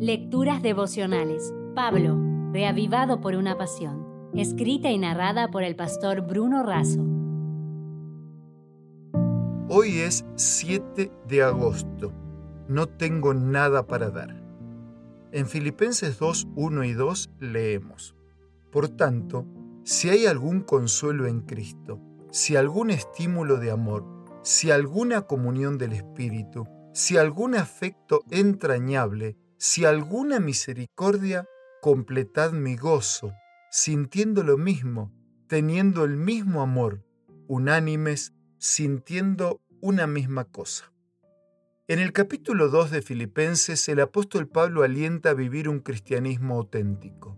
Lecturas devocionales. Pablo, reavivado por una pasión. Escrita y narrada por el pastor Bruno Razo. Hoy es 7 de agosto. No tengo nada para dar. En Filipenses 2, 1 y 2 leemos. Por tanto, si hay algún consuelo en Cristo, si algún estímulo de amor, si alguna comunión del Espíritu, si algún afecto entrañable, si alguna misericordia, completad mi gozo, sintiendo lo mismo, teniendo el mismo amor, unánimes, sintiendo una misma cosa. En el capítulo 2 de Filipenses, el apóstol Pablo alienta a vivir un cristianismo auténtico.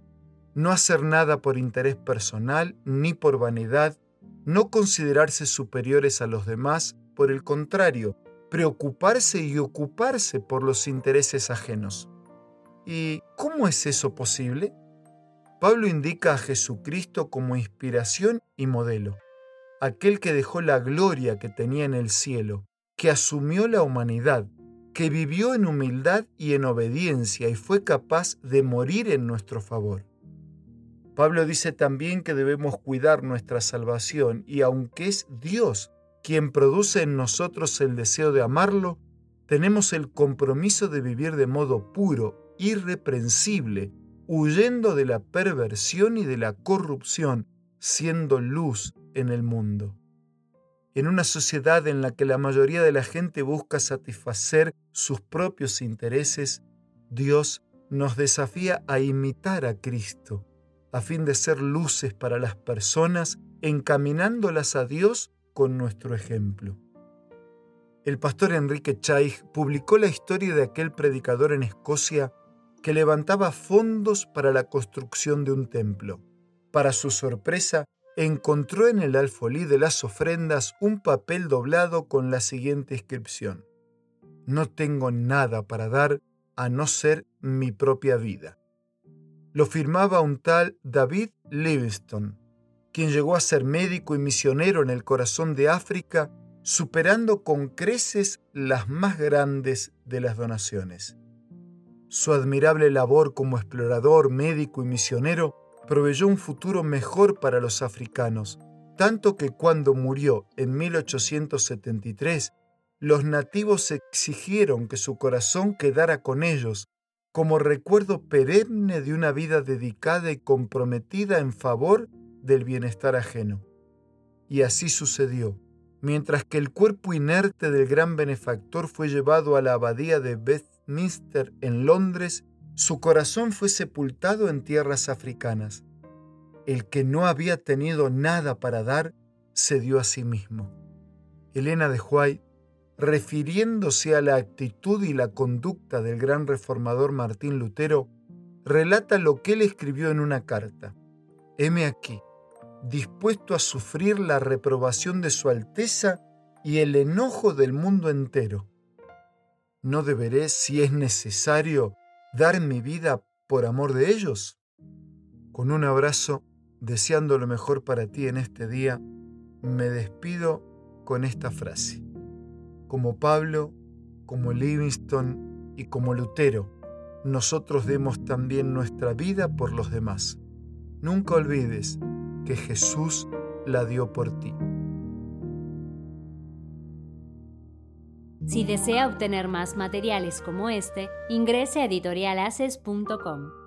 No hacer nada por interés personal ni por vanidad, no considerarse superiores a los demás, por el contrario, preocuparse y ocuparse por los intereses ajenos. ¿Y cómo es eso posible? Pablo indica a Jesucristo como inspiración y modelo, aquel que dejó la gloria que tenía en el cielo, que asumió la humanidad, que vivió en humildad y en obediencia y fue capaz de morir en nuestro favor. Pablo dice también que debemos cuidar nuestra salvación y aunque es Dios quien produce en nosotros el deseo de amarlo, tenemos el compromiso de vivir de modo puro, irreprensible, huyendo de la perversión y de la corrupción, siendo luz en el mundo. En una sociedad en la que la mayoría de la gente busca satisfacer sus propios intereses, Dios nos desafía a imitar a Cristo, a fin de ser luces para las personas, encaminándolas a Dios con nuestro ejemplo. El pastor Enrique Chaig publicó la historia de aquel predicador en Escocia que levantaba fondos para la construcción de un templo. Para su sorpresa, encontró en el alfolí de las ofrendas un papel doblado con la siguiente inscripción. No tengo nada para dar a no ser mi propia vida. Lo firmaba un tal David Livingstone, quien llegó a ser médico y misionero en el corazón de África, superando con creces las más grandes de las donaciones. Su admirable labor como explorador, médico y misionero proveyó un futuro mejor para los africanos, tanto que cuando murió en 1873, los nativos exigieron que su corazón quedara con ellos como recuerdo perenne de una vida dedicada y comprometida en favor del bienestar ajeno. Y así sucedió. Mientras que el cuerpo inerte del gran benefactor fue llevado a la abadía de Westminster en Londres, su corazón fue sepultado en tierras africanas. El que no había tenido nada para dar, se dio a sí mismo. Elena de Huay, refiriéndose a la actitud y la conducta del gran reformador Martín Lutero, relata lo que él escribió en una carta. Heme aquí, dispuesto a sufrir la reprobación de su Alteza y el enojo del mundo entero. ¿No deberé, si es necesario, dar mi vida por amor de ellos? Con un abrazo, deseando lo mejor para ti en este día, me despido con esta frase. Como Pablo, como Livingstone y como Lutero, nosotros demos también nuestra vida por los demás. Nunca olvides que Jesús la dio por ti. Si desea obtener más materiales como este, ingrese a editorialaces.com.